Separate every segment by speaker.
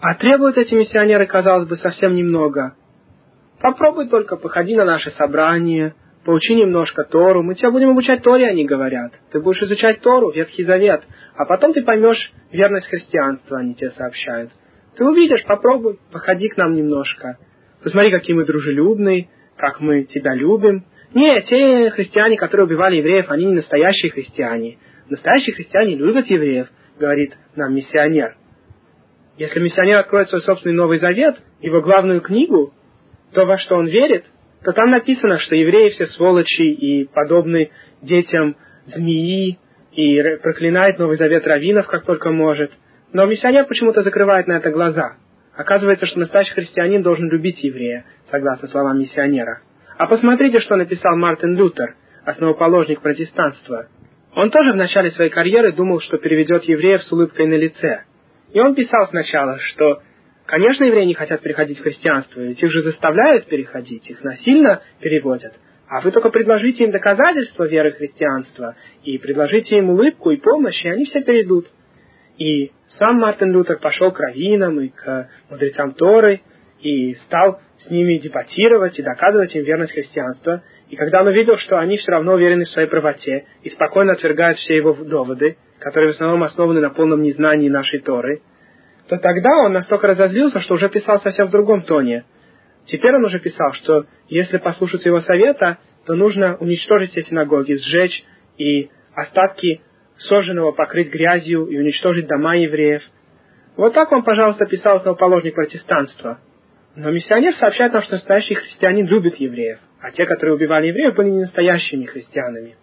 Speaker 1: А требуют эти миссионеры, казалось бы, совсем немного. Попробуй только, походи на наши собрания, поучи немножко Тору, мы тебя будем обучать Торе, они говорят. Ты будешь изучать Тору, Ветхий Завет, а потом ты поймешь верность христианства, они тебе сообщают. Ты увидишь, попробуй, походи к нам немножко. Посмотри, какие мы дружелюбные, как мы тебя любим. Нет, те христиане, которые убивали евреев, они не настоящие христиане. Настоящие христиане любят евреев, говорит нам миссионер. Если миссионер откроет свой собственный Новый Завет, его главную книгу, то, во что он верит, то там написано, что евреи все сволочи и подобны детям змеи, и проклинает Новый Завет раввинов, как только может. Но миссионер почему-то закрывает на это глаза. Оказывается, что настоящий христианин должен любить еврея, согласно словам миссионера. А посмотрите, что написал Мартин Лютер, основоположник протестанства. Он тоже в начале своей карьеры думал, что переведет евреев с улыбкой на лице. И он писал сначала, что Конечно, евреи не хотят переходить в христианство, ведь их же заставляют переходить, их насильно переводят. А вы только предложите им доказательства веры христианства, и предложите им улыбку и помощь, и они все перейдут. И сам Мартин Лютер пошел к раввинам и к мудрецам Торы, и стал с ними дебатировать и доказывать им верность христианства. И когда он увидел, что они все равно уверены в своей правоте и спокойно отвергают все его доводы, которые в основном основаны на полном незнании нашей Торы, то тогда он настолько разозлился, что уже писал совсем в другом тоне. Теперь он уже писал, что если послушаться его совета, то нужно уничтожить все синагоги, сжечь и остатки сожженного покрыть грязью и уничтожить дома евреев. Вот так он, пожалуйста, писал основоположник протестанства. Но миссионер сообщает нам, что настоящий христианин любит евреев, а те, которые убивали евреев, были не настоящими христианами.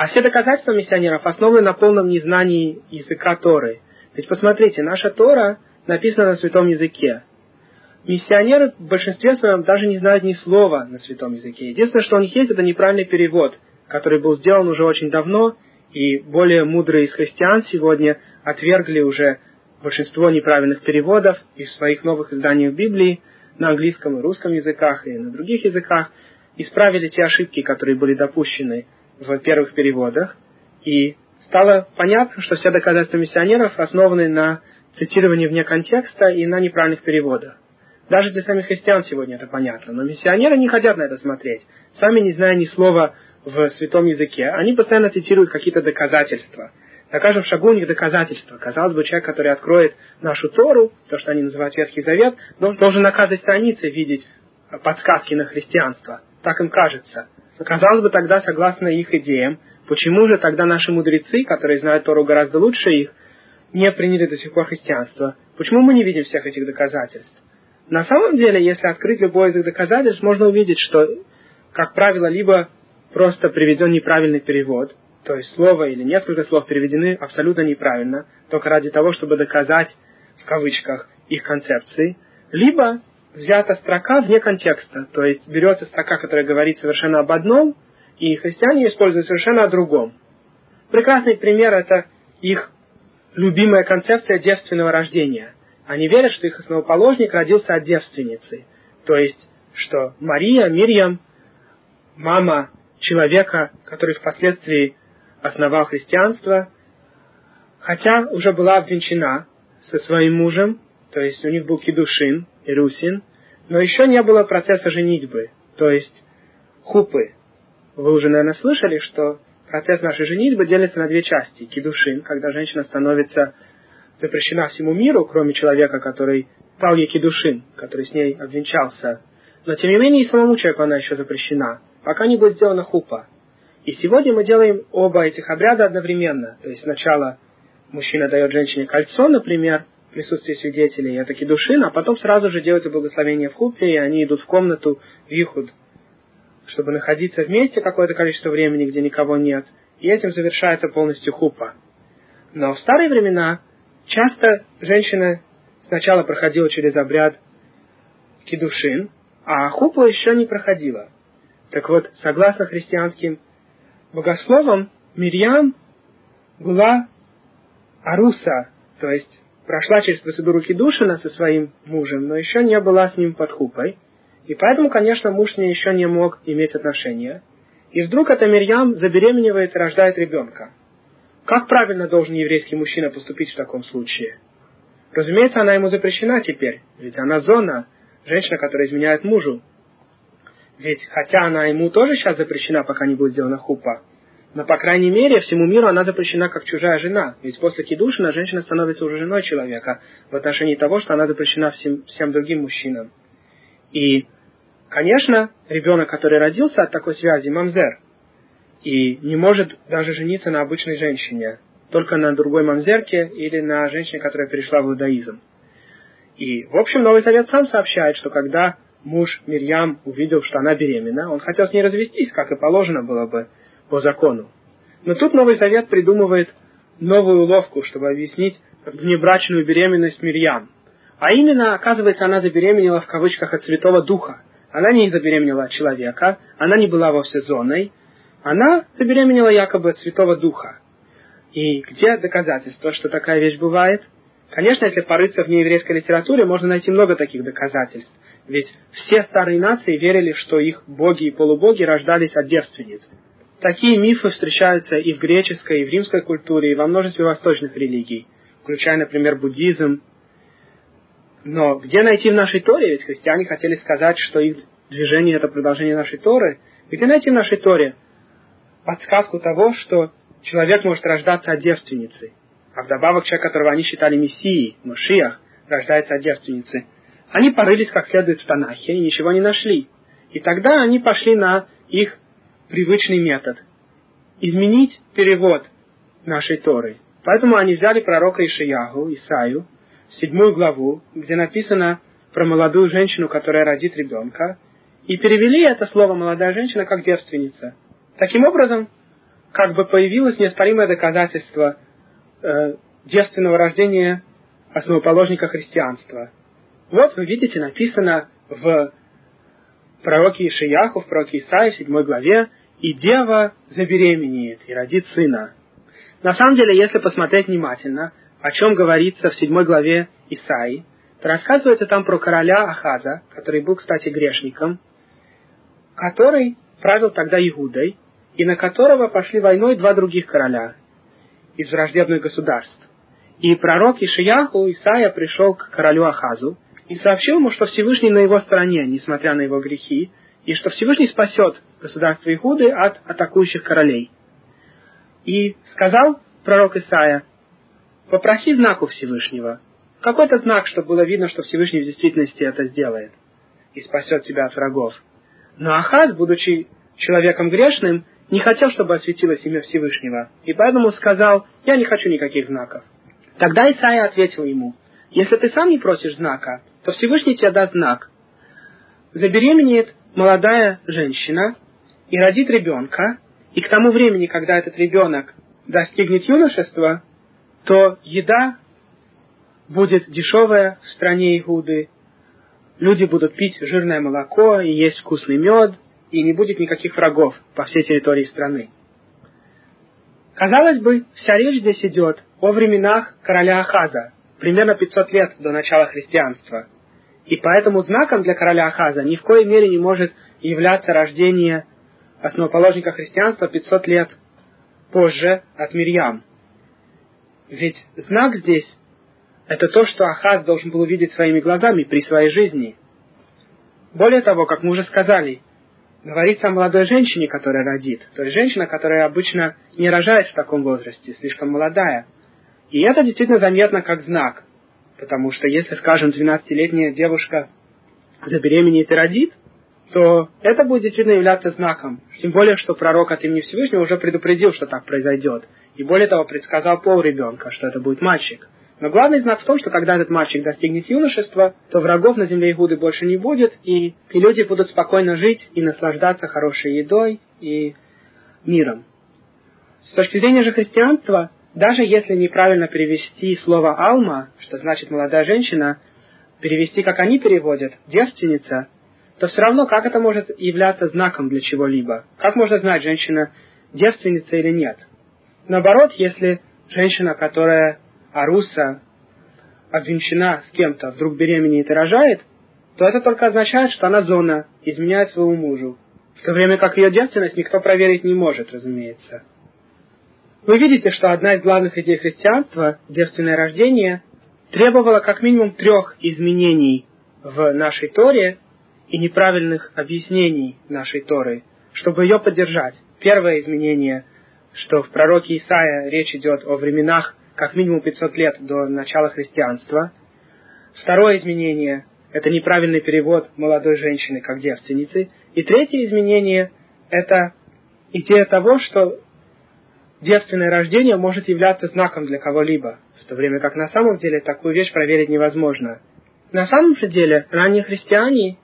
Speaker 1: А все доказательства миссионеров основаны на полном незнании языка Торы – ведь посмотрите, наша Тора написана на святом языке. Миссионеры в большинстве своем даже не знают ни слова на святом языке. Единственное, что у них есть, это неправильный перевод, который был сделан уже очень давно, и более мудрые из христиан сегодня отвергли уже большинство неправильных переводов из своих новых изданий Библии на английском и русском языках и на других языках, исправили те ошибки, которые были допущены в первых переводах, и стало понятно, что все доказательства миссионеров основаны на цитировании вне контекста и на неправильных переводах. Даже для самих христиан сегодня это понятно. Но миссионеры не хотят на это смотреть. Сами не зная ни слова в святом языке, они постоянно цитируют какие-то доказательства. На каждом шагу у них доказательства. Казалось бы, человек, который откроет нашу Тору, то, что они называют Ветхий Завет, должен на каждой странице видеть подсказки на христианство. Так им кажется. Казалось бы, тогда, согласно их идеям, Почему же тогда наши мудрецы, которые знают Тору гораздо лучше их, не приняли до сих пор христианство? Почему мы не видим всех этих доказательств? На самом деле, если открыть любой из их доказательств, можно увидеть, что, как правило, либо просто приведен неправильный перевод, то есть слово или несколько слов переведены абсолютно неправильно, только ради того, чтобы доказать, в кавычках, их концепции, либо взята строка вне контекста, то есть берется строка, которая говорит совершенно об одном, и христиане используют совершенно о другом. Прекрасный пример – это их любимая концепция девственного рождения. Они верят, что их основоположник родился от девственницы. То есть, что Мария, Мирьям, мама человека, который впоследствии основал христианство, хотя уже была обвенчана со своим мужем, то есть у них был кедушин и русин, но еще не было процесса женитьбы, то есть хупы, вы уже, наверное, слышали, что процесс нашей женитьбы делится на две части. Кидушин, когда женщина становится запрещена всему миру, кроме человека, который пал ей кидушин, который с ней обвенчался. Но, тем не менее, и самому человеку она еще запрещена, пока не будет сделана хупа. И сегодня мы делаем оба этих обряда одновременно. То есть сначала мужчина дает женщине кольцо, например, в присутствии свидетелей, это кидушин, а потом сразу же делается благословение в хупе, и они идут в комнату в Ихуд, чтобы находиться вместе какое-то количество времени, где никого нет, и этим завершается полностью хупа. Но в старые времена часто женщина сначала проходила через обряд кедушин, а хупа еще не проходила. Так вот, согласно христианским богословам, Мирьям была аруса, то есть прошла через процедуру кедушина со своим мужем, но еще не была с ним под хупой – и поэтому, конечно, муж с ней еще не мог иметь отношения. И вдруг эта Мирьям забеременевает и рождает ребенка. Как правильно должен еврейский мужчина поступить в таком случае? Разумеется, она ему запрещена теперь, ведь она зона, женщина, которая изменяет мужу. Ведь хотя она ему тоже сейчас запрещена, пока не будет сделана хупа, но, по крайней мере, всему миру она запрещена как чужая жена. Ведь после кидушина женщина становится уже женой человека в отношении того, что она запрещена всем, всем другим мужчинам. И, конечно, ребенок, который родился от такой связи, мамзер, и не может даже жениться на обычной женщине, только на другой мамзерке или на женщине, которая перешла в иудаизм. И, в общем, Новый Завет сам сообщает, что когда муж Мирьям увидел, что она беременна, он хотел с ней развестись, как и положено было бы по закону. Но тут Новый Завет придумывает новую уловку, чтобы объяснить внебрачную беременность Мирьям. А именно, оказывается, она забеременела в кавычках от Святого Духа. Она не забеременела от человека, она не была вовсе зоной, она забеременела якобы от Святого Духа. И где доказательства, что такая вещь бывает? Конечно, если порыться в нееврейской литературе, можно найти много таких доказательств. Ведь все старые нации верили, что их боги и полубоги рождались от девственниц. Такие мифы встречаются и в греческой, и в римской культуре, и во множестве восточных религий, включая, например, буддизм. Но где найти в нашей Торе? Ведь христиане хотели сказать, что их движение – это продолжение нашей Торы. Где найти в нашей Торе подсказку того, что человек может рождаться от девственницы, а вдобавок человек, которого они считали мессией, Машиах, рождается от девственницы. Они порылись как следует в Танахе и ничего не нашли. И тогда они пошли на их привычный метод – изменить перевод нашей Торы. Поэтому они взяли пророка Ишиягу, Исаю, седьмую главу, где написано про молодую женщину, которая родит ребенка, и перевели это слово «молодая женщина» как девственница. Таким образом, как бы появилось неоспоримое доказательство э, девственного рождения основоположника христианства. Вот вы видите, написано в пророке Ишияху, в пророке Исаии, седьмой главе, «И дева забеременеет и родит сына». На самом деле, если посмотреть внимательно, о чем говорится в седьмой главе Исаи, то рассказывается там про короля Ахаза, который был, кстати, грешником, который правил тогда Иудой, и на которого пошли войной два других короля из враждебных государств. И пророк Ишияху Исаия пришел к королю Ахазу и сообщил ему, что Всевышний на его стороне, несмотря на его грехи, и что Всевышний спасет государство Игуды от атакующих королей. И сказал пророк Исаия, попроси знак у Всевышнего, какой-то знак, чтобы было видно, что Всевышний в действительности это сделает и спасет тебя от врагов. Но Ахаз, будучи человеком грешным, не хотел, чтобы осветилось имя Всевышнего, и поэтому сказал, я не хочу никаких знаков. Тогда Исаия ответил ему, если ты сам не просишь знака, то Всевышний тебе даст знак. Забеременеет молодая женщина и родит ребенка, и к тому времени, когда этот ребенок достигнет юношества, то еда будет дешевая в стране Игуды, люди будут пить жирное молоко и есть вкусный мед, и не будет никаких врагов по всей территории страны. Казалось бы, вся речь здесь идет о временах короля Ахаза, примерно 500 лет до начала христианства. И поэтому знаком для короля Ахаза ни в коей мере не может являться рождение основоположника христианства 500 лет позже от Мирьям. Ведь знак здесь – это то, что Ахаз должен был увидеть своими глазами при своей жизни. Более того, как мы уже сказали, говорится о молодой женщине, которая родит. То есть женщина, которая обычно не рожает в таком возрасте, слишком молодая. И это действительно заметно как знак. Потому что если, скажем, 12-летняя девушка забеременеет и родит, то это будет действительно являться знаком. Тем более, что пророк от имени Всевышнего уже предупредил, что так произойдет. И более того, предсказал пол ребенка, что это будет мальчик. Но главный знак в том, что когда этот мальчик достигнет юношества, то врагов на земле Игуды больше не будет, и, и люди будут спокойно жить и наслаждаться хорошей едой и миром. С точки зрения же христианства, даже если неправильно перевести слово «алма», что значит «молодая женщина», перевести, как они переводят, «девственница», то все равно как это может являться знаком для чего-либо? Как можно знать, женщина девственница или нет? Наоборот, если женщина, которая Аруса обвенчана с кем-то, вдруг беременеет и рожает, то это только означает, что она зона, изменяет своему мужу. В то время как ее девственность никто проверить не может, разумеется. Вы видите, что одна из главных идей христианства, девственное рождение, требовала как минимум трех изменений в нашей Торе и неправильных объяснений нашей Торы, чтобы ее поддержать. Первое изменение, что в пророке Исаия речь идет о временах как минимум 500 лет до начала христианства. Второе изменение – это неправильный перевод молодой женщины как девственницы. И третье изменение – это идея того, что девственное рождение может являться знаком для кого-либо, в то время как на самом деле такую вещь проверить невозможно. На самом же деле ранние христиане,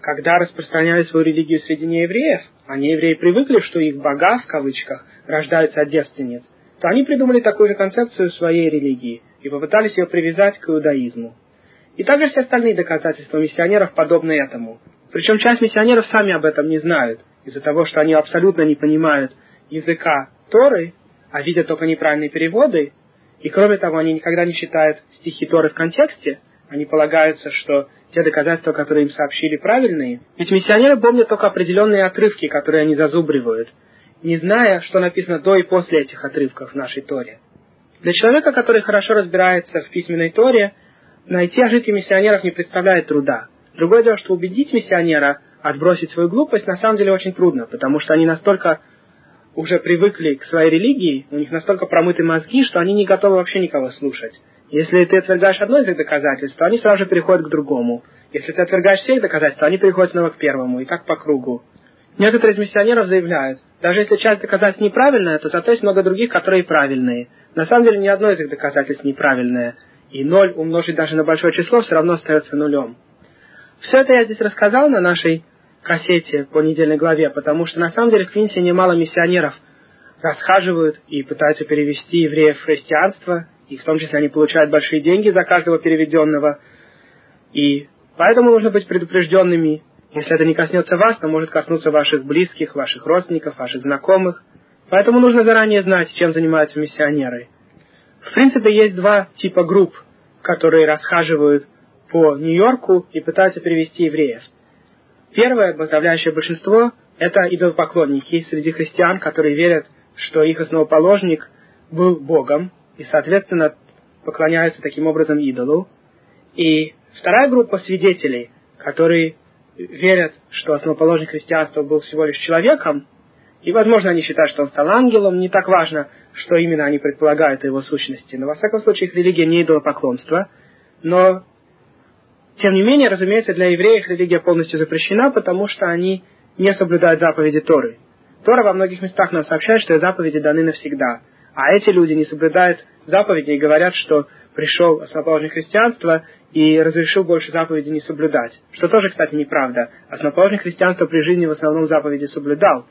Speaker 1: когда распространяли свою религию среди неевреев, а неевреи привыкли, что их бога, в кавычках, рождаются от девственниц, то они придумали такую же концепцию своей религии и попытались ее привязать к иудаизму. И также все остальные доказательства миссионеров подобны этому. Причем часть миссионеров сами об этом не знают, из-за того, что они абсолютно не понимают языка Торы, а видят только неправильные переводы, и кроме того, они никогда не читают стихи Торы в контексте, они полагаются, что те доказательства, которые им сообщили, правильные. Ведь миссионеры помнят только определенные отрывки, которые они зазубривают, не зная, что написано до и после этих отрывков в нашей Торе. Для человека, который хорошо разбирается в письменной Торе, найти ошибки миссионеров не представляет труда. Другое дело, что убедить миссионера отбросить свою глупость на самом деле очень трудно, потому что они настолько уже привыкли к своей религии, у них настолько промыты мозги, что они не готовы вообще никого слушать. Если ты отвергаешь одно из их доказательств, то они сразу же переходят к другому. Если ты отвергаешь все их доказательства, они переходят снова к первому, и так по кругу. Некоторые из миссионеров заявляют, даже если часть доказательств неправильная, то зато есть много других, которые правильные. На самом деле ни одно из их доказательств неправильное. И ноль умножить даже на большое число все равно остается нулем. Все это я здесь рассказал на нашей кассете по недельной главе, потому что на самом деле в Квинсе немало миссионеров расхаживают и пытаются перевести евреев в христианство, и в том числе они получают большие деньги за каждого переведенного. И поэтому нужно быть предупрежденными. Если это не коснется вас, то может коснуться ваших близких, ваших родственников, ваших знакомых. Поэтому нужно заранее знать, чем занимаются миссионеры. В принципе, есть два типа групп, которые расхаживают по Нью-Йорку и пытаются перевести евреев. Первое, подавляющее большинство, это идолопоклонники среди христиан, которые верят, что их основоположник был Богом, и, соответственно, поклоняются таким образом идолу. И вторая группа свидетелей, которые верят, что основоположник христианства был всего лишь человеком, и, возможно, они считают, что он стал ангелом, не так важно, что именно они предполагают о его сущности. Но, во всяком случае, их религия не идолопоклонство, но тем не менее, разумеется, для евреев религия полностью запрещена, потому что они не соблюдают заповеди Торы. Тора во многих местах нам сообщает, что заповеди даны навсегда. А эти люди не соблюдают заповеди и говорят, что пришел основоположник христианства и разрешил больше заповедей не соблюдать. Что тоже, кстати, неправда. Основоположник христианства при жизни в основном заповеди соблюдал.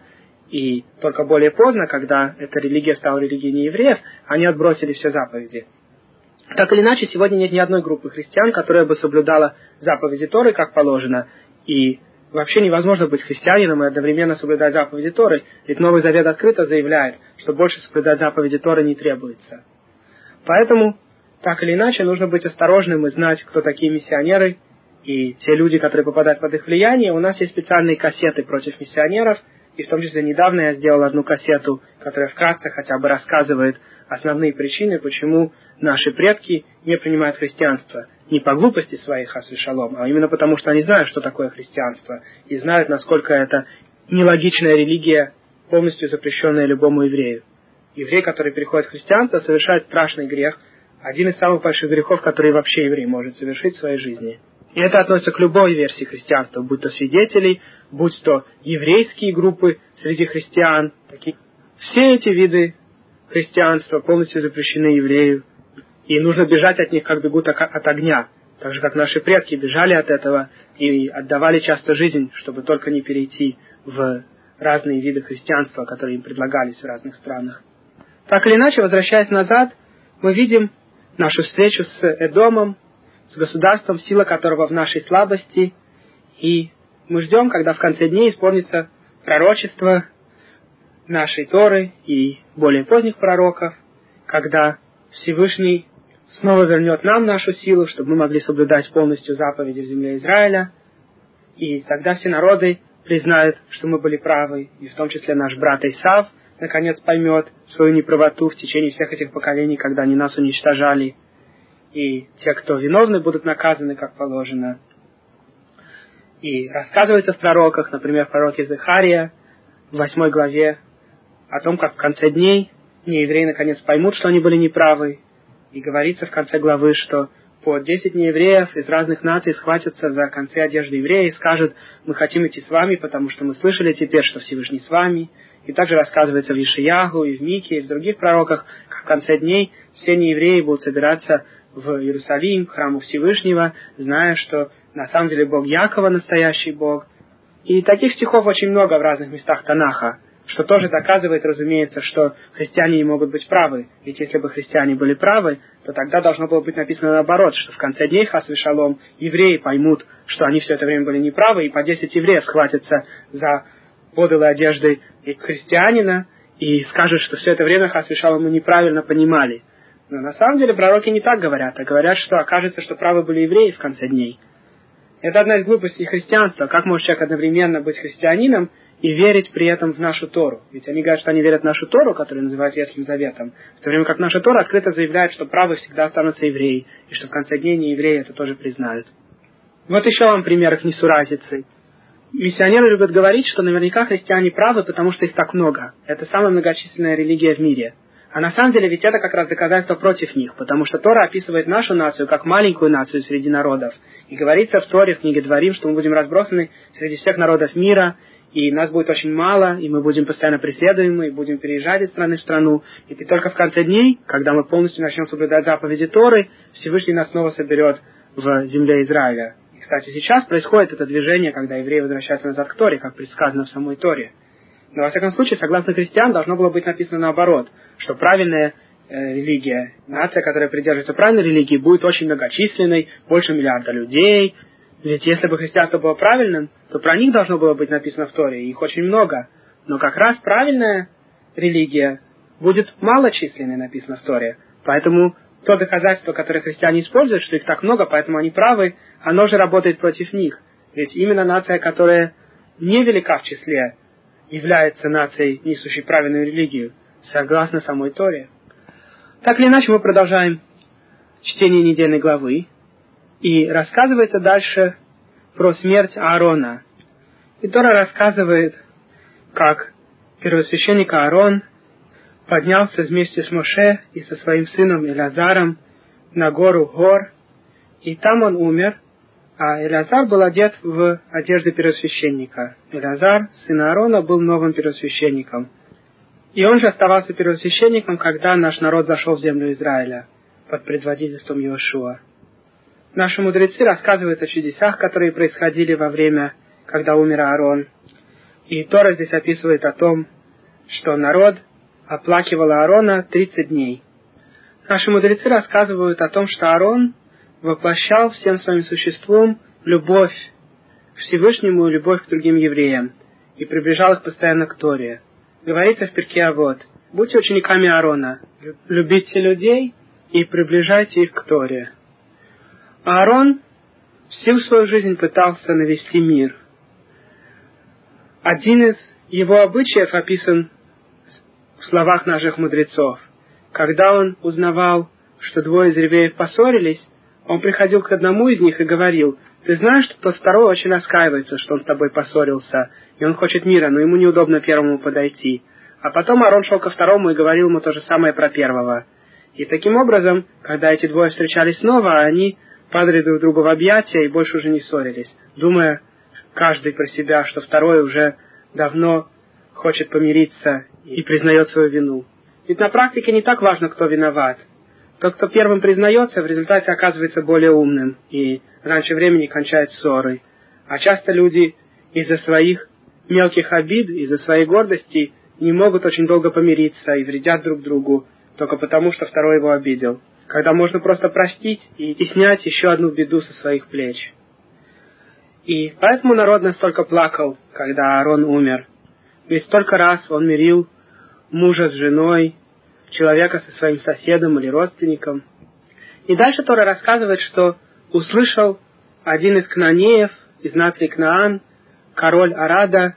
Speaker 1: И только более поздно, когда эта религия стала религией неевреев, они отбросили все заповеди. Так или иначе, сегодня нет ни одной группы христиан, которая бы соблюдала заповеди Торы как положено. И вообще невозможно быть христианином и одновременно соблюдать заповеди Торы, ведь Новый Завет открыто заявляет, что больше соблюдать заповеди Торы не требуется. Поэтому, так или иначе, нужно быть осторожным и знать, кто такие миссионеры, и те люди, которые попадают под их влияние. У нас есть специальные кассеты против миссионеров, и в том числе недавно я сделал одну кассету, которая вкратце хотя бы рассказывает основные причины, почему наши предки не принимают христианство. Не по глупости своих, асвишалом, а именно потому, что они знают, что такое христианство, и знают, насколько это нелогичная религия, полностью запрещенная любому еврею. Еврей, который переходит в христианство, совершает страшный грех, один из самых больших грехов, которые вообще еврей может совершить в своей жизни. И это относится к любой версии христианства, будь то свидетелей, будь то еврейские группы среди христиан. Такие. Все эти виды христианства полностью запрещены еврею, и нужно бежать от них, как бегут от огня, так же, как наши предки бежали от этого и отдавали часто жизнь, чтобы только не перейти в разные виды христианства, которые им предлагались в разных странах. Так или иначе, возвращаясь назад, мы видим нашу встречу с Эдомом, с государством, сила которого в нашей слабости, и мы ждем, когда в конце дней исполнится пророчество нашей Торы и более поздних пророков, когда Всевышний снова вернет нам нашу силу, чтобы мы могли соблюдать полностью заповеди в земле Израиля, и тогда все народы признают, что мы были правы, и в том числе наш брат Исав, наконец поймет свою неправоту в течение всех этих поколений, когда они нас уничтожали. и те, кто виновны, будут наказаны как положено. И рассказывается в пророках, например, в пророке Захария, в восьмой главе, о том, как в конце дней неевреи наконец поймут, что они были неправы. И говорится в конце главы, что по десять неевреев из разных наций схватятся за концы одежды еврея и скажут, мы хотим идти с вами, потому что мы слышали теперь, что Всевышний с вами. И также рассказывается в Ишиягу, и в Мике, и в других пророках, как в конце дней все неевреи будут собираться в Иерусалим, к храму Всевышнего, зная, что на самом деле Бог Якова настоящий Бог. И таких стихов очень много в разных местах Танаха, что тоже доказывает, разумеется, что христиане не могут быть правы. Ведь если бы христиане были правы, то тогда должно было быть написано наоборот, что в конце дней Хас Шалом евреи поймут, что они все это время были неправы, и по десять евреев схватятся за подалой одеждой христианина и скажут, что все это время Хас Шалом мы неправильно понимали. Но на самом деле пророки не так говорят, а говорят, что окажется, что правы были евреи в конце дней. Это одна из глупостей христианства. Как может человек одновременно быть христианином и верить при этом в нашу Тору? Ведь они говорят, что они верят в нашу Тору, которую называют Ветхим Заветом, в то время как наша Тора открыто заявляет, что правы всегда останутся евреи, и что в конце дней не евреи это тоже признают. Вот еще вам пример их несуразицы. Миссионеры любят говорить, что наверняка христиане правы, потому что их так много. Это самая многочисленная религия в мире – а на самом деле ведь это как раз доказательство против них, потому что Тора описывает нашу нацию как маленькую нацию среди народов. И говорится в Торе, в книге Дворим, что мы будем разбросаны среди всех народов мира, и нас будет очень мало, и мы будем постоянно преследуемы, и будем переезжать из страны в страну. И только в конце дней, когда мы полностью начнем соблюдать заповеди Торы, Всевышний нас снова соберет в земле Израиля. И, кстати, сейчас происходит это движение, когда евреи возвращаются назад к Торе, как предсказано в самой Торе. Но, во всяком случае, согласно христиан, должно было быть написано наоборот, что правильная э, религия, нация, которая придерживается правильной религии, будет очень многочисленной, больше миллиарда людей. Ведь если бы христианство было правильным, то про них должно было быть написано в Торе, их очень много. Но как раз правильная религия будет малочисленной написано в Торе. Поэтому то доказательство, которое христиане используют, что их так много, поэтому они правы, оно же работает против них. Ведь именно нация, которая не велика в числе, является нацией, несущей правильную религию, согласно самой Торе. Так или иначе, мы продолжаем чтение недельной главы, и рассказывается дальше про смерть Аарона. И Тора рассказывает, как первосвященник Аарон поднялся вместе с Моше и со своим сыном Элазаром на гору Гор, и там он умер, а Элязар был одет в одежды первосвященника. Элязар, сын Аарона, был новым первосвященником. И он же оставался первосвященником, когда наш народ зашел в землю Израиля под предводительством Иошуа. Наши мудрецы рассказывают о чудесах, которые происходили во время, когда умер Аарон. И Тора здесь описывает о том, что народ оплакивал Аарона 30 дней. Наши мудрецы рассказывают о том, что Аарон воплощал всем своим существом любовь к Всевышнему и любовь к другим евреям, и приближал их постоянно к Торе. Говорится в перке а вот, будьте учениками Аарона, любите людей и приближайте их к Торе. Аарон всю свою жизнь пытался навести мир. Один из его обычаев описан в словах наших мудрецов. Когда он узнавал, что двое из евреев поссорились, он приходил к одному из них и говорил, «Ты знаешь, что тот второй очень раскаивается, что он с тобой поссорился, и он хочет мира, но ему неудобно первому подойти». А потом Арон шел ко второму и говорил ему то же самое про первого. И таким образом, когда эти двое встречались снова, они падали друг другу в объятия и больше уже не ссорились, думая каждый про себя, что второй уже давно хочет помириться и признает свою вину. Ведь на практике не так важно, кто виноват – тот, кто первым признается, в результате оказывается более умным и раньше времени кончает ссорой. А часто люди из-за своих мелких обид, из-за своей гордости не могут очень долго помириться и вредят друг другу, только потому, что второй его обидел. Когда можно просто простить и, и снять еще одну беду со своих плеч. И поэтому народ настолько плакал, когда Аарон умер. Ведь столько раз он мирил мужа с женой, человека со своим соседом или родственником. И дальше Тора рассказывает, что услышал один из кнанеев из нации Кнаан, король Арада,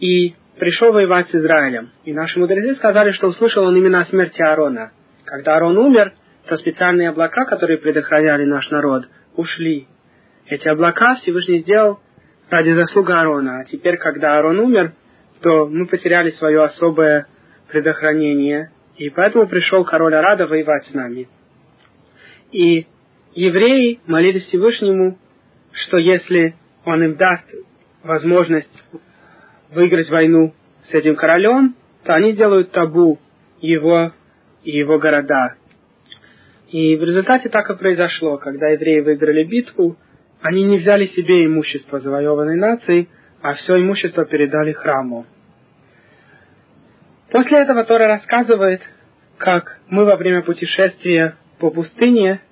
Speaker 1: и пришел воевать с Израилем. И наши мудрецы сказали, что услышал он именно о смерти Аарона. Когда Аарон умер, то специальные облака, которые предохраняли наш народ, ушли. Эти облака Всевышний сделал ради заслуг Аарона. А теперь, когда Аарон умер, то мы потеряли свое особое предохранение. И поэтому пришел король Арада воевать с нами. И евреи молились Всевышнему, что если он им даст возможность выиграть войну с этим королем, то они сделают табу его и его города. И в результате так и произошло. Когда евреи выиграли битву, они не взяли себе имущество завоеванной нации, а все имущество передали храму. После этого Тора рассказывает, как мы во время путешествия по пустыне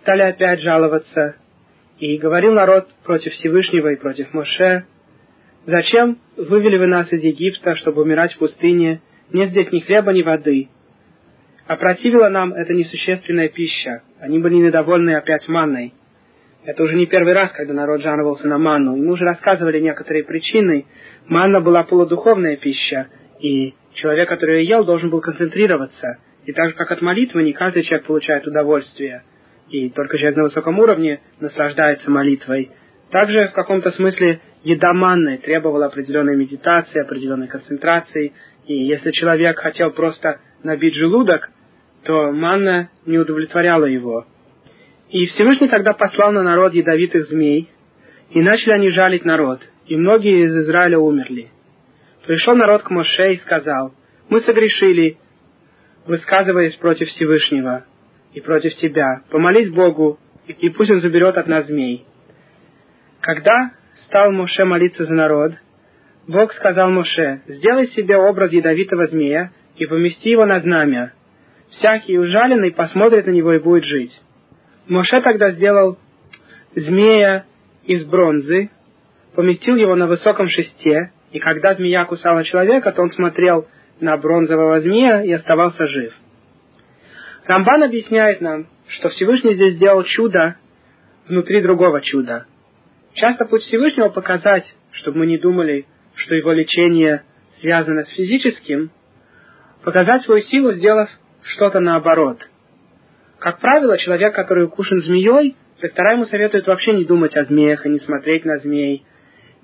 Speaker 1: стали опять жаловаться, и говорил народ против Всевышнего и против Моше, «Зачем вывели вы нас из Египта, чтобы умирать в пустыне? Нет здесь ни хлеба, ни воды. Опротивила нам эта несущественная пища. Они были недовольны опять манной. Это уже не первый раз, когда народ жаловался на манну. И мы уже рассказывали некоторые причины. Манна была полудуховная пища, и человек, который ее ел, должен был концентрироваться. И так же, как от молитвы, не каждый человек получает удовольствие. И только человек на высоком уровне наслаждается молитвой. Также в каком-то смысле еда манны требовала определенной медитации, определенной концентрации. И если человек хотел просто набить желудок, то манна не удовлетворяла его. И Всевышний тогда послал на народ ядовитых змей, и начали они жалить народ, и многие из Израиля умерли. Пришел народ к Моше и сказал, «Мы согрешили, высказываясь против Всевышнего и против тебя. Помолись Богу, и пусть он заберет от нас змей». Когда стал Моше молиться за народ, Бог сказал Моше, «Сделай себе образ ядовитого змея и помести его на знамя, всякий ужаленный посмотрит на него и будет жить. Моше тогда сделал змея из бронзы, поместил его на высоком шесте, и когда змея кусала человека, то он смотрел на бронзового змея и оставался жив. Рамбан объясняет нам, что Всевышний здесь сделал чудо внутри другого чуда. Часто путь Всевышнего показать, чтобы мы не думали, что его лечение связано с физическим, показать свою силу, сделав что-то наоборот. Как правило, человек, который укушен змеей, доктора ему советуют вообще не думать о змеях и не смотреть на змей.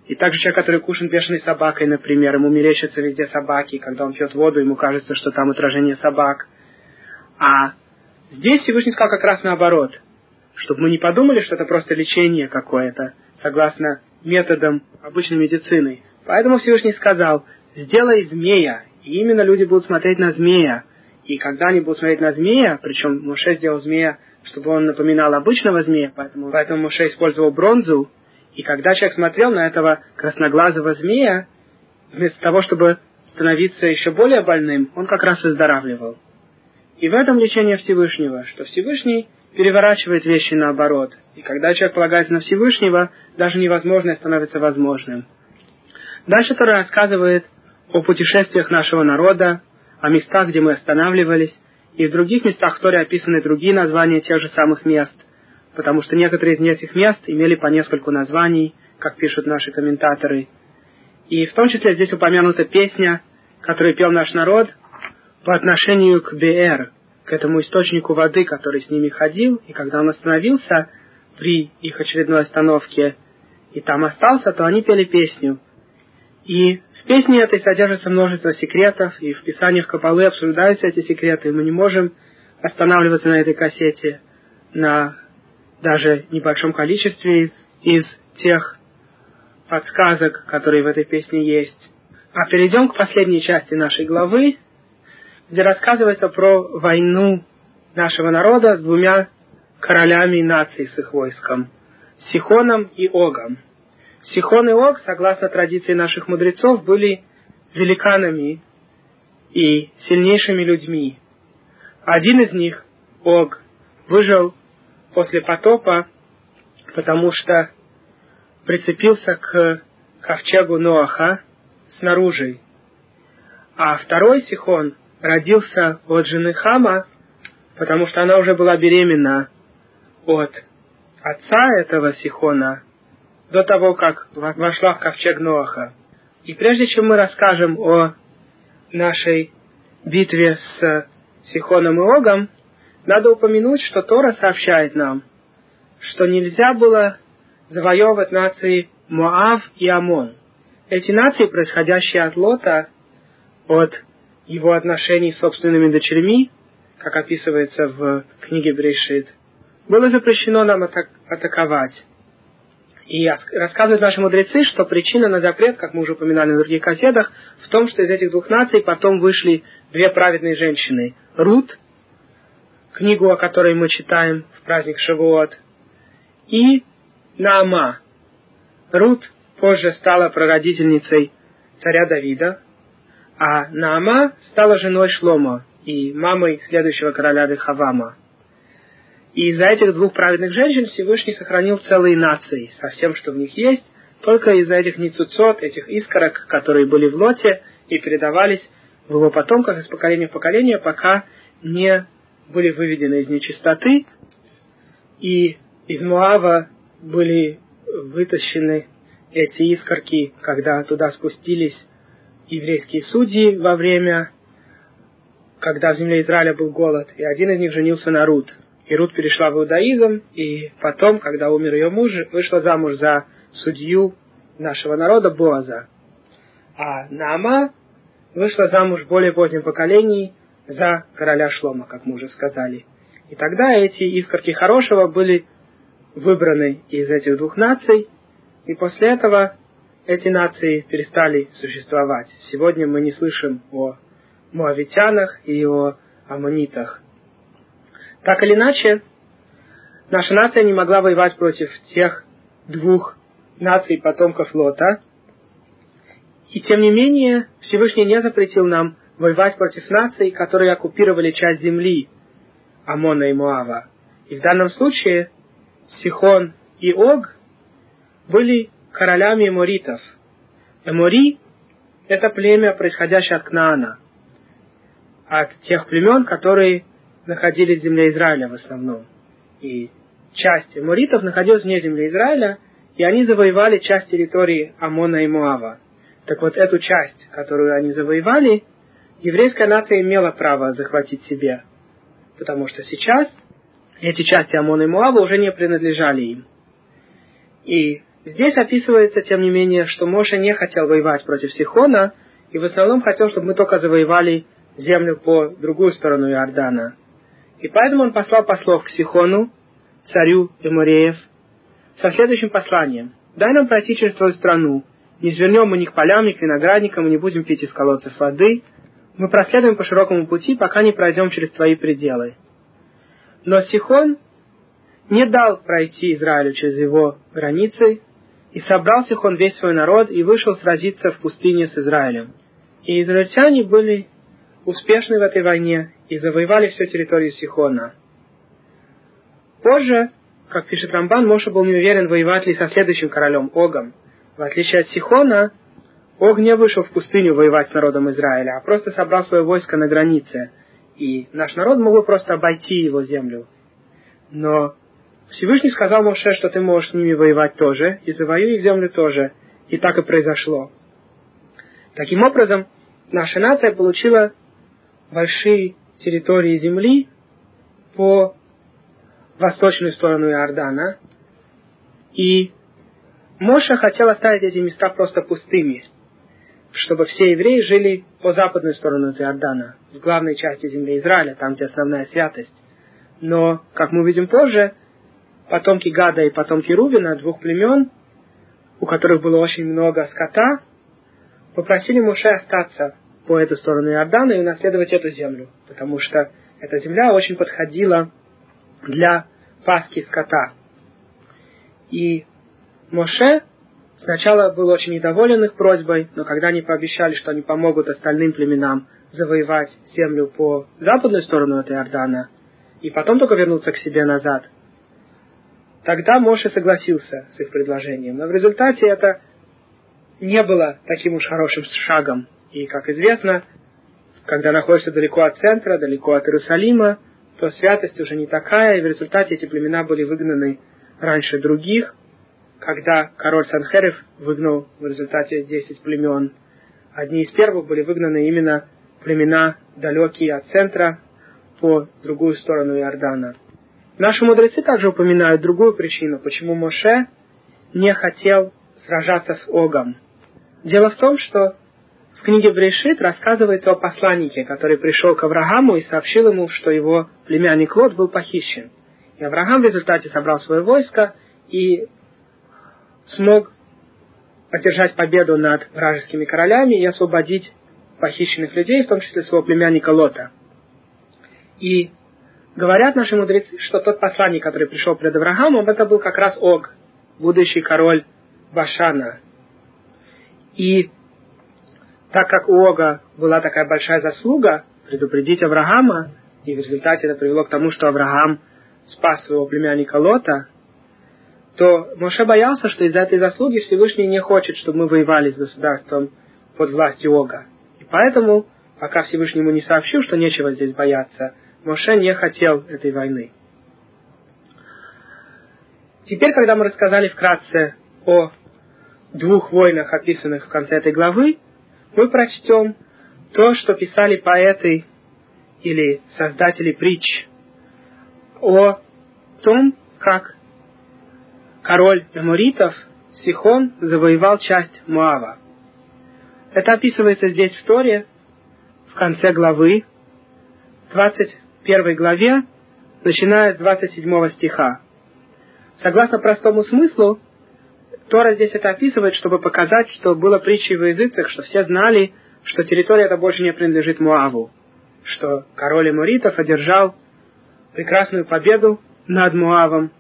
Speaker 1: И также человек, который укушен бешеной собакой, например, ему мерещатся везде собаки, когда он пьет воду, ему кажется, что там отражение собак. А здесь Всевышний сказал как раз наоборот, чтобы мы не подумали, что это просто лечение какое-то, согласно методам обычной медицины. Поэтому Всевышний сказал, сделай змея, и именно люди будут смотреть на змея, и когда они будут смотреть на змея, причем Моше сделал змея, чтобы он напоминал обычного змея, поэтому, поэтому Моше использовал бронзу, и когда человек смотрел на этого красноглазого змея, вместо того, чтобы становиться еще более больным, он как раз выздоравливал. И в этом лечение Всевышнего, что Всевышний переворачивает вещи наоборот. И когда человек полагается на Всевышнего, даже невозможное становится возможным. Дальше Тора рассказывает о путешествиях нашего народа, о местах, где мы останавливались, и в других местах в Торе описаны другие названия тех же самых мест, потому что некоторые из этих мест имели по нескольку названий, как пишут наши комментаторы. И в том числе здесь упомянута песня, которую пел наш народ по отношению к Беэр, к этому источнику воды, который с ними ходил, и когда он остановился при их очередной остановке и там остался, то они пели песню. И в песне этой содержится множество секретов, и в писаниях Кабалы обсуждаются эти секреты, и мы не можем останавливаться на этой кассете на даже небольшом количестве из тех подсказок, которые в этой песне есть. А перейдем к последней части нашей главы, где рассказывается про войну нашего народа с двумя королями наций с их войском, Сихоном и Огом. Сихон и Ог, согласно традиции наших мудрецов, были великанами и сильнейшими людьми. Один из них, Ог, выжил после потопа, потому что прицепился к ковчегу Ноаха снаружи. А второй Сихон родился от жены Хама, потому что она уже была беременна от отца этого Сихона, до того, как вошла в ковчег Ноаха. И прежде чем мы расскажем о нашей битве с Сихоном и Огом, надо упомянуть, что Тора сообщает нам, что нельзя было завоевывать нации Моав и Амон. Эти нации, происходящие от Лота, от его отношений с собственными дочерьми, как описывается в книге Брешит, было запрещено нам атак- атаковать. И рассказывают наши мудрецы, что причина на запрет, как мы уже упоминали на других кассетах, в том, что из этих двух наций потом вышли две праведные женщины. Рут, книгу, о которой мы читаем в праздник Шавуот, и Наама. Рут позже стала прародительницей царя Давида, а Наама стала женой Шлома и мамой следующего короля Рехавама. И из-за этих двух праведных женщин Всевышний сохранил целые нации со всем, что в них есть, только из-за этих ницуцот, этих искорок, которые были в лоте и передавались в его потомках из поколения в поколение, пока не были выведены из нечистоты, и из Муава были вытащены эти искорки, когда туда спустились еврейские судьи во время, когда в земле Израиля был голод, и один из них женился на Рут. И Рут перешла в иудаизм, и потом, когда умер ее муж, вышла замуж за судью нашего народа Боаза. А Наама вышла замуж в более позднем поколении за короля Шлома, как мы уже сказали. И тогда эти искорки хорошего были выбраны из этих двух наций, и после этого эти нации перестали существовать. Сегодня мы не слышим о муавитянах и о аммонитах. Так или иначе, наша нация не могла воевать против тех двух наций потомков Лота. И тем не менее, Всевышний не запретил нам воевать против наций, которые оккупировали часть земли Амона и Муава. И в данном случае Сихон и Ог были королями эморитов. Эмори – это племя, происходящее от Кнаана, от тех племен, которые находились в земле Израиля в основном. И часть эморитов находилась вне земли Израиля, и они завоевали часть территории Амона и Муава. Так вот, эту часть, которую они завоевали, еврейская нация имела право захватить себе, потому что сейчас эти части Амона и Муава уже не принадлежали им. И здесь описывается, тем не менее, что Моша не хотел воевать против Сихона, и в основном хотел, чтобы мы только завоевали землю по другую сторону Иордана. И поэтому он послал послов к Сихону, царю Эмуреев, со следующим посланием. «Дай нам пройти через твою страну. Не свернем мы ни к полям, ни к виноградникам, и не будем пить из колодцев воды. Мы проследуем по широкому пути, пока не пройдем через твои пределы». Но Сихон не дал пройти Израилю через его границы, и собрал Сихон весь свой народ и вышел сразиться в пустыне с Израилем. И израильтяне были успешны в этой войне и завоевали всю территорию Сихона. Позже, как пишет Рамбан, Моша был не уверен, воевать ли со следующим королем Огом. В отличие от Сихона, Ог не вышел в пустыню воевать с народом Израиля, а просто собрал свое войско на границе. И наш народ мог бы просто обойти его землю. Но Всевышний сказал Моше, что ты можешь с ними воевать тоже, и завоюй их землю тоже. И так и произошло. Таким образом, наша нация получила большие территории земли по восточную сторону Иордана. И Моша хотел оставить эти места просто пустыми, чтобы все евреи жили по западную сторону Иордана, в главной части земли Израиля, там, где основная святость. Но, как мы увидим позже, потомки Гада и потомки Рубина, двух племен, у которых было очень много скота, попросили Моше остаться по эту сторону Иордана и унаследовать эту землю, потому что эта земля очень подходила для паски скота. И Моше сначала был очень недоволен их просьбой, но когда они пообещали, что они помогут остальным племенам завоевать землю по западную сторону этой Иордана, и потом только вернуться к себе назад, тогда Моше согласился с их предложением. Но в результате это не было таким уж хорошим шагом. И, как известно, когда находишься далеко от центра, далеко от Иерусалима, то святость уже не такая, и в результате эти племена были выгнаны раньше других. Когда король Санхерев выгнал в результате 10 племен, одни из первых были выгнаны именно племена далекие от центра, по другую сторону Иордана. Наши мудрецы также упоминают другую причину, почему Моше не хотел сражаться с Огом. Дело в том, что книге Брешит рассказывается о посланнике, который пришел к Аврааму и сообщил ему, что его племянник Лот был похищен. И Авраам в результате собрал свое войско и смог одержать победу над вражескими королями и освободить похищенных людей, в том числе своего племянника Лота. И говорят наши мудрецы, что тот посланник, который пришел пред Авраамом, это был как раз Ог, будущий король Башана. И так как у Ога была такая большая заслуга предупредить Авраама, и в результате это привело к тому, что Авраам спас своего племянника Лота, то Моше боялся, что из-за этой заслуги Всевышний не хочет, чтобы мы воевали с государством под властью Ога. И поэтому, пока Всевышний ему не сообщил, что нечего здесь бояться, Моше не хотел этой войны. Теперь, когда мы рассказали вкратце о двух войнах, описанных в конце этой главы, мы прочтем то, что писали поэты или создатели притч о том, как король Эморитов Сихон завоевал часть Муава. Это описывается здесь в Торе, в конце главы, 21 главе, начиная с 27 стиха. Согласно простому смыслу, Тора здесь это описывает, чтобы показать, что было притчей в языцах, что все знали, что территория эта больше не принадлежит Муаву, что король Эморитов одержал прекрасную победу над Муавом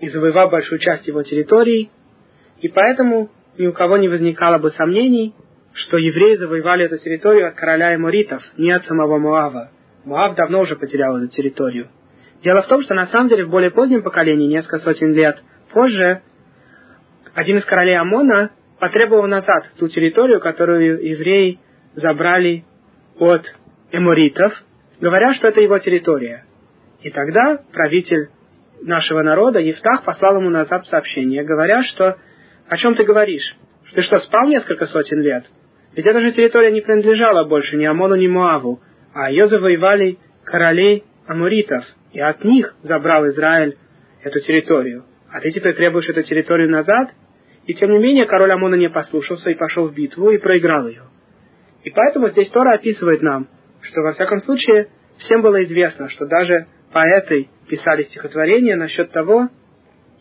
Speaker 1: и завоевал большую часть его территории, и поэтому ни у кого не возникало бы сомнений, что евреи завоевали эту территорию от короля Эморитов, не от самого Муава. Муав давно уже потерял эту территорию. Дело в том, что на самом деле в более позднем поколении, несколько сотен лет позже, один из королей Амона потребовал назад ту территорию, которую евреи забрали от эморитов, говоря, что это его территория. И тогда правитель нашего народа, Евтах, послал ему назад сообщение, говоря, что «О чем ты говоришь? Ты что, спал несколько сотен лет? Ведь эта же территория не принадлежала больше ни Амону, ни Моаву, а ее завоевали королей Амуритов, и от них забрал Израиль эту территорию. А ты теперь требуешь эту территорию назад? И тем не менее король Амона не послушался и пошел в битву и проиграл ее. И поэтому здесь Тора описывает нам, что во всяком случае всем было известно, что даже поэты писали стихотворения насчет того,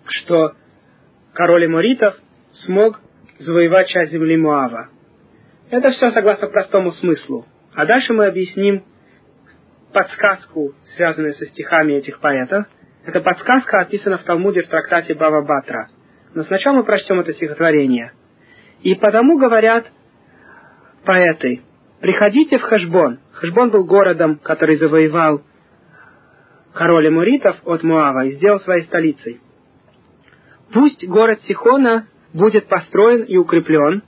Speaker 1: что король Эморитов смог завоевать часть земли Муава. Это все согласно простому смыслу. А дальше мы объясним подсказку, связанную со стихами этих поэтов. Эта подсказка описана в Талмуде в трактате Бава Батра. Но сначала мы прочтем это стихотворение. И потому говорят поэты, приходите в Хашбон. Хашбон был городом, который завоевал король Эмуритов от Муава и сделал своей столицей. Пусть город Сихона будет построен и укреплен,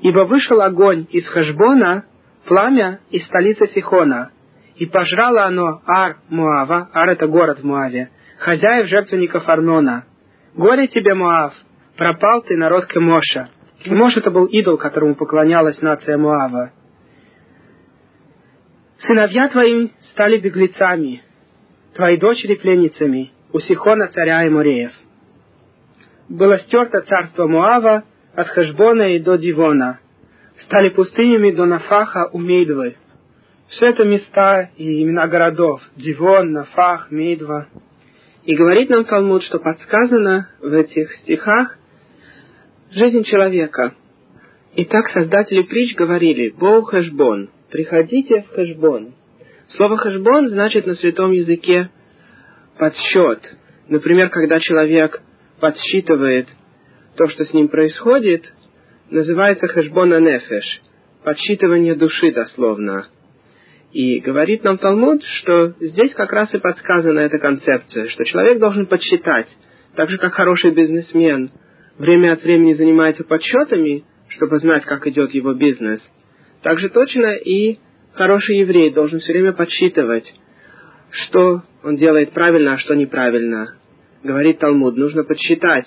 Speaker 1: ибо вышел огонь из Хашбона, пламя из столицы Сихона, и пожрало оно Ар Муава, Ар это город в Муаве, хозяев жертвенников Арнона. Горе тебе, Муав, пропал ты, народ Кемоша. Кемош это был идол, которому поклонялась нация Муава. Сыновья твои стали беглецами, твои дочери пленницами у Сихона царя и Муреев. Было стерто царство Муава от Хешбона и до Дивона. Стали пустынями до Нафаха у Мейдвы. Все это места и имена городов. Дивон, Нафах, Мейдва. И говорит нам Талмуд, что подсказано в этих стихах жизнь человека. И так создатели притч говорили «Боу Хэшбон», «Приходите в Хэшбон». Слово «хэшбон» значит на святом языке подсчет. Например, когда человек подсчитывает то, что с ним происходит, называется хэшбона нефеш, подсчитывание души дословно. И говорит нам Талмуд, что здесь как раз и подсказана эта концепция, что человек должен подсчитать, так же как хороший бизнесмен время от времени занимается подсчетами, чтобы знать, как идет его бизнес, так же точно и хороший еврей должен все время подсчитывать, что он делает правильно, а что неправильно. Говорит Талмуд, нужно подсчитать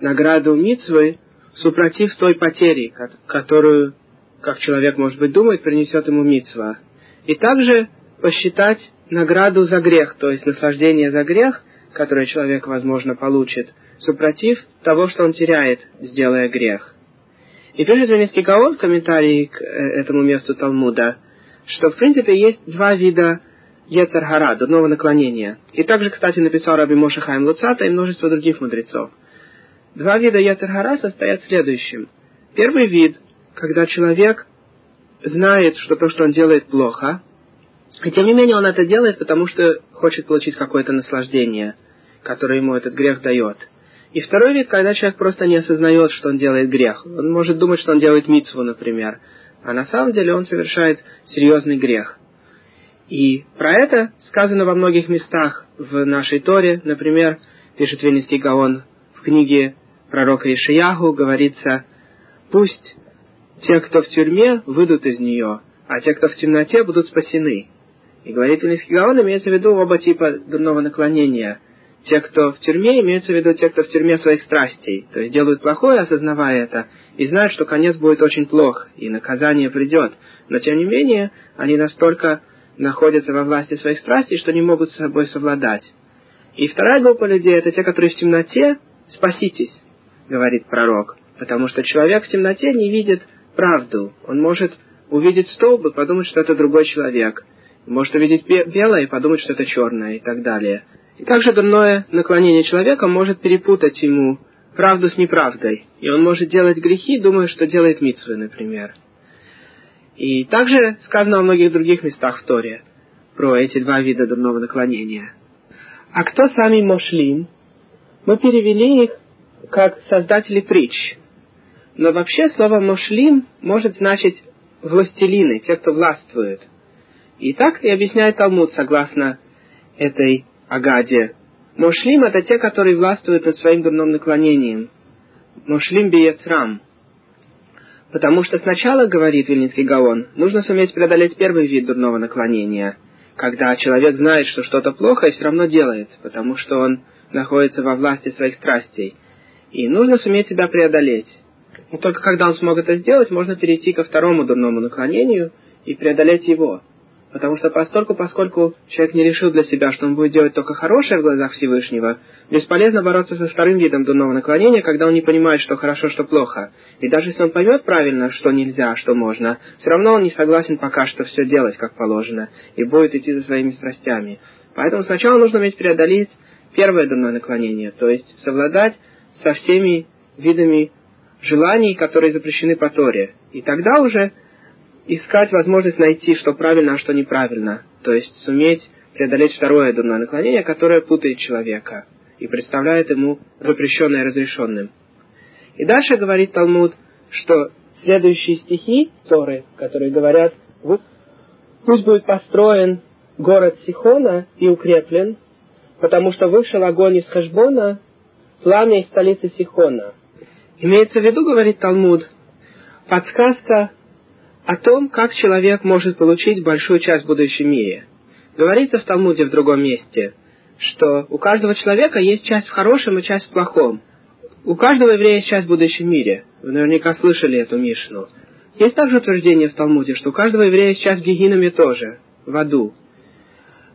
Speaker 1: награду Мицвы, супротив той потери, которую, как человек, может быть, думает, принесет ему Мицва. И также посчитать награду за грех, то есть наслаждение за грех, которое человек, возможно, получит, супротив того, что он теряет, сделая грех. И пишет Венецкий Гаон в комментарии к э, этому месту Талмуда, что в принципе есть два вида Ецаргара, дурного наклонения. И также, кстати, написал Раби Моша Хайм Луцата и множество других мудрецов. Два вида Ецаргара состоят в следующем. Первый вид, когда человек знает, что то, что он делает, плохо, и тем не менее он это делает, потому что хочет получить какое-то наслаждение, которое ему этот грех дает. И второй вид, когда человек просто не осознает, что он делает грех. Он может думать, что он делает митцву, например, а на самом деле он совершает серьезный грех. И про это сказано во многих местах в нашей Торе. Например, пишет Вильнинский Гаон в книге пророка Ишияху, говорится, «Пусть те, кто в тюрьме, выйдут из нее, а те, кто в темноте, будут спасены». И говорит Вильнинский Гаон, имеется в виду оба типа дурного наклонения. Те, кто в тюрьме, имеется в виду те, кто в тюрьме своих страстей, то есть делают плохое, осознавая это, и знают, что конец будет очень плох, и наказание придет. Но тем не менее, они настолько находятся во власти своих страстей, что не могут с собой совладать. И вторая группа людей – это те, которые в темноте, спаситесь, говорит пророк. Потому что человек в темноте не видит правду. Он может увидеть столб и подумать, что это другой человек. Может увидеть белое и подумать, что это черное и так далее. И также дурное наклонение человека может перепутать ему правду с неправдой. И он может делать грехи, думая, что делает митсвы, например. И также сказано во многих других местах в Торе про эти два вида дурного наклонения. А кто сами Мошлим? Мы перевели их как создатели притч. Но вообще слово Мошлим может значить властелины, те, кто властвует. И так и объясняет Талмуд согласно этой Агаде. Мошлим это те, которые властвуют над своим дурным наклонением. Мошлим биецрам – Потому что сначала, говорит Вильнинский Гаон, нужно суметь преодолеть первый вид дурного наклонения, когда человек знает, что что-то плохо и все равно делает, потому что он находится во власти своих страстей. И нужно суметь себя преодолеть. И только когда он смог это сделать, можно перейти ко второму дурному наклонению и преодолеть его. Потому что постольку, поскольку человек не решил для себя, что он будет делать только хорошее в глазах Всевышнего, бесполезно бороться со вторым видом дурного наклонения, когда он не понимает, что хорошо, что плохо. И даже если он поймет правильно, что нельзя, что можно, все равно он не согласен пока что все делать, как положено, и будет идти за своими страстями. Поэтому сначала нужно уметь преодолеть первое дурное наклонение, то есть совладать со всеми видами желаний, которые запрещены по Торе. И тогда уже искать возможность найти, что правильно, а что неправильно. То есть суметь преодолеть второе дурное наклонение, которое путает человека и представляет ему запрещенное разрешенным. И дальше говорит Талмуд, что следующие стихи Торы, которые говорят, пусть будет построен город Сихона и укреплен, потому что вышел огонь из Хашбона, пламя из столицы Сихона. Имеется в виду, говорит Талмуд, подсказка о том, как человек может получить большую часть в будущем мире. Говорится в Талмуде в другом месте, что у каждого человека есть часть в хорошем и часть в плохом. У каждого еврея есть часть в будущем мире. Вы наверняка слышали эту Мишну. Есть также утверждение в Талмуде, что у каждого еврея есть часть в Гегинами тоже, в аду.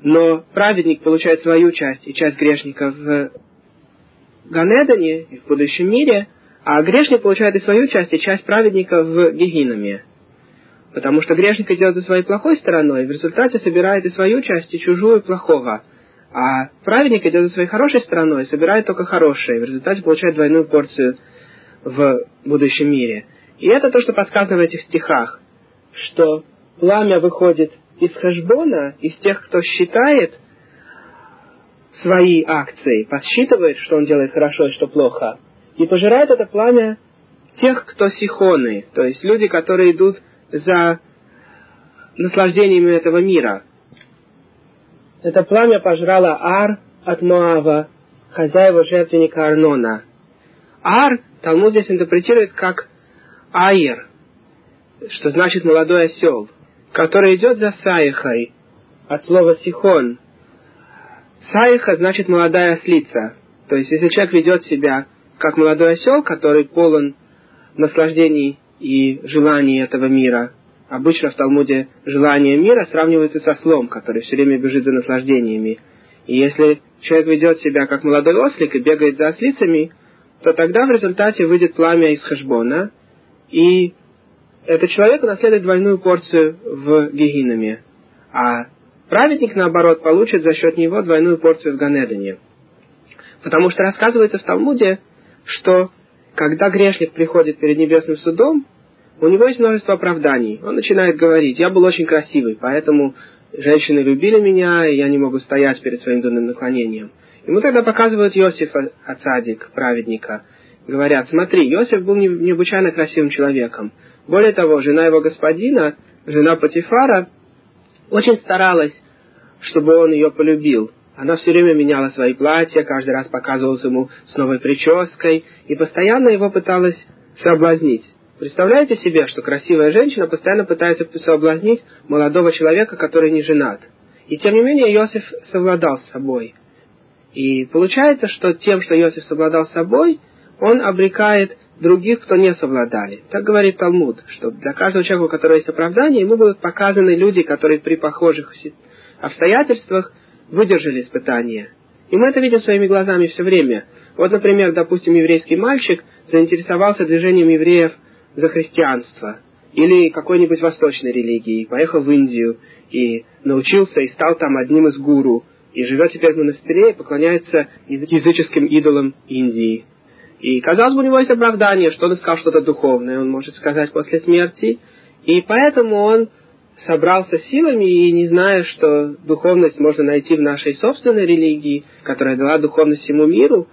Speaker 1: Но праведник получает свою часть и часть грешника в Ганедане в будущем мире, а грешник получает и свою часть и часть праведника в Гегинаме. Потому что грешник идет за своей плохой стороной, в результате собирает и свою часть, и чужую плохого. А праведник идет за своей хорошей стороной, собирает только хорошее, и в результате получает двойную порцию в будущем мире. И это то, что подсказано в этих стихах, что пламя выходит из хашбона, из тех, кто считает свои акции, подсчитывает, что он делает хорошо и что плохо, и пожирает это пламя тех, кто сихоны, то есть люди, которые идут за наслаждениями этого мира. Это пламя пожрало Ар от Моава, хозяева жертвенника Арнона. Ар Талмуд здесь интерпретирует как Аир, что значит молодой осел, который идет за Саихой, от слова Сихон. Саиха значит молодая ослица. То есть, если человек ведет себя как молодой осел, который полон наслаждений и желаний этого мира, обычно в Талмуде желание мира сравнивается со слом, который все время бежит за наслаждениями. И если человек ведет себя как молодой ослик и бегает за ослицами, то тогда в результате выйдет пламя из хашбона, и этот человек унаследует двойную порцию в Гегинаме. А праведник, наоборот, получит за счет него двойную порцию в Ганедане. Потому что рассказывается в Талмуде, что когда грешник приходит перед небесным судом, у него есть множество оправданий. Он начинает говорить, я был очень красивый, поэтому женщины любили меня, и я не могу стоять перед своим дурным наклонением. Ему тогда показывают Иосифа Ацадик, праведника. Говорят, смотри, Иосиф был необычайно красивым человеком. Более того, жена его господина, жена Патифара, очень старалась, чтобы он ее полюбил. Она все время меняла свои платья, каждый раз показывалась ему с новой прической и постоянно его пыталась соблазнить. Представляете себе, что красивая женщина постоянно пытается соблазнить молодого человека, который не женат. И тем не менее Иосиф совладал с собой. И получается, что тем, что Иосиф совладал с собой, он обрекает других, кто не совладали. Так говорит Талмуд, что для каждого человека, у которого есть оправдание, ему будут показаны люди, которые при похожих обстоятельствах выдержали испытания. И мы это видим своими глазами все время. Вот, например, допустим, еврейский мальчик заинтересовался движением евреев за христианство или какой-нибудь восточной религией, поехал в Индию и научился и стал там одним из гуру, и живет теперь в монастыре и поклоняется языческим идолам Индии. И, казалось бы, у него есть оправдание, что он искал что-то духовное, он может сказать после смерти, и поэтому он собрался силами и не зная, что духовность можно найти в нашей собственной религии, которая дала духовность всему миру,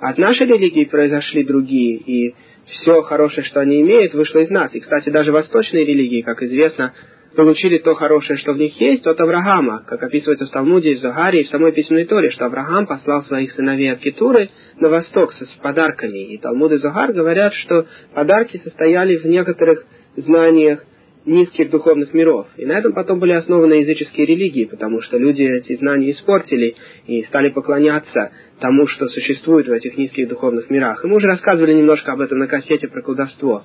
Speaker 1: от нашей религии произошли другие, и все хорошее, что они имеют, вышло из нас. И, кстати, даже восточные религии, как известно, получили то хорошее, что в них есть, от Авраама, как описывается в Талмуде, в Загаре в самой письменной Торе, что Авраам послал своих сыновей от Кетуры на восток с подарками. И Талмуд и Загар говорят, что подарки состояли в некоторых знаниях низких духовных миров. И на этом потом были основаны языческие религии, потому что люди эти знания испортили и стали поклоняться тому, что существует в этих низких духовных мирах. И мы уже рассказывали немножко об этом на кассете про колдовство.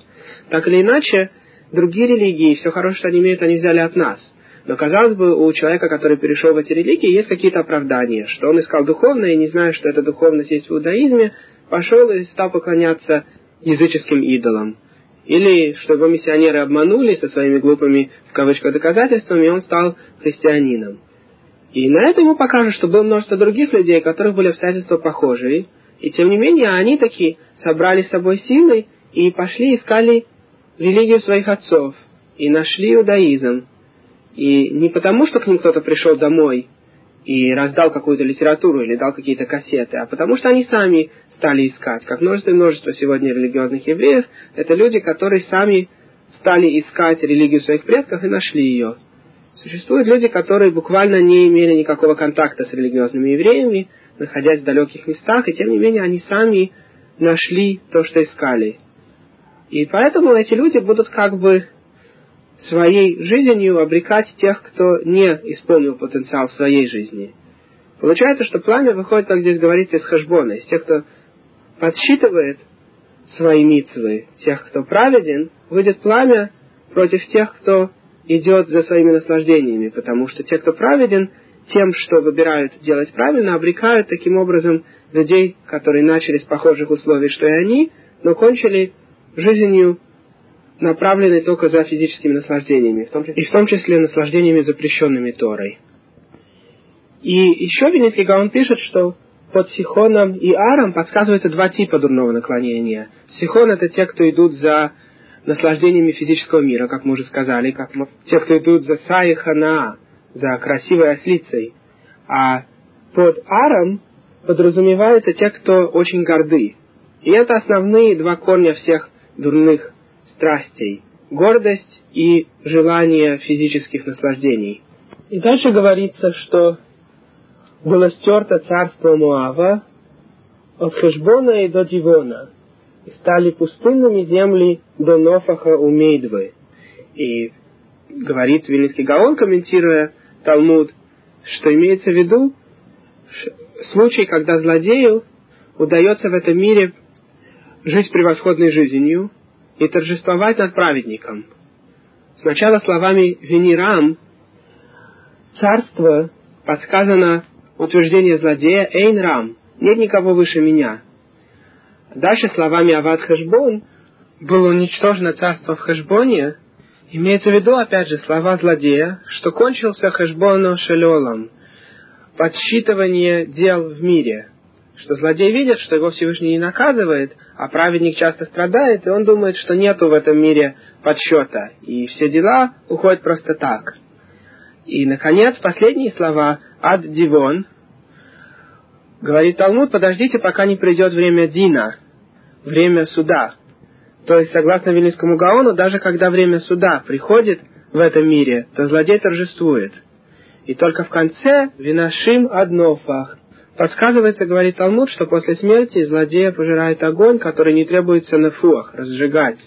Speaker 1: Так или иначе, другие религии, все хорошее, что они имеют, они взяли от нас. Но, казалось бы, у человека, который перешел в эти религии, есть какие-то оправдания, что он искал духовное, и не зная, что эта духовность есть в иудаизме, пошел и стал поклоняться языческим идолам. Или что его миссионеры обманули со своими глупыми, в кавычках, доказательствами, и он стал христианином. И на это ему покажут, что было множество других людей, у которых были обстоятельства похожие, и тем не менее они таки собрали с собой силы и пошли искали религию своих отцов, и нашли иудаизм. И не потому, что к ним кто-то пришел домой и раздал какую-то литературу или дал какие-то кассеты, а потому что они сами стали искать. Как множество и множество сегодня религиозных евреев, это люди, которые сами стали искать религию своих предков и нашли ее. Существуют люди, которые буквально не имели никакого контакта с религиозными евреями, находясь в далеких местах, и тем не менее они сами нашли то, что искали. И поэтому эти люди будут как бы своей жизнью обрекать тех, кто не исполнил потенциал своей жизни. Получается, что пламя выходит, как здесь говорится, из хашбона, из тех, кто подсчитывает свои митцвы, тех, кто праведен, выйдет пламя против тех, кто идет за своими наслаждениями, потому что те, кто праведен, тем, что выбирают делать правильно, обрекают таким образом людей, которые начали с похожих условий, что и они, но кончили жизнью, направленной только за физическими наслаждениями, в том числе, и в том числе наслаждениями, запрещенными Торой. И еще Венецкий Гаон пишет, что под Сихоном и Аром подсказывается два типа дурного наклонения. Сихон – это те, кто идут за наслаждениями физического мира, как мы уже сказали, как те, кто идут за Саихана, за красивой ослицей. А под Аром подразумеваются те, кто очень горды. И это основные два корня всех дурных страстей. Гордость и желание физических наслаждений. И дальше говорится, что было стерто царство Муава от Хешбона и до Дивона, и стали пустынными земли до Нофаха у Мейдвы. И говорит Вильнинский Гаон, комментируя Талмуд, что имеется в виду случай, когда злодею удается в этом мире жить превосходной жизнью и торжествовать над праведником. Сначала словами «венерам» царство подсказано утверждение злодея «эйн нет никого выше меня. Дальше словами «ават хэшбон» было уничтожено царство в Хэшбоне, имеется в виду, опять же, слова злодея, что кончился Хэшбону Шелолом, подсчитывание дел в мире, что злодей видит, что его Всевышний не наказывает, а праведник часто страдает, и он думает, что нету в этом мире подсчета, и все дела уходят просто так. И, наконец, последние слова «ад дивон», говорит Талмуд, подождите, пока не придет время Дина, время суда. То есть, согласно Вильнюсскому Гаону, даже когда время суда приходит в этом мире, то злодей торжествует. И только в конце «винашим однофах» подсказывается, говорит Талмуд, что после смерти злодея пожирает огонь, который не требуется на фуах, разжигать.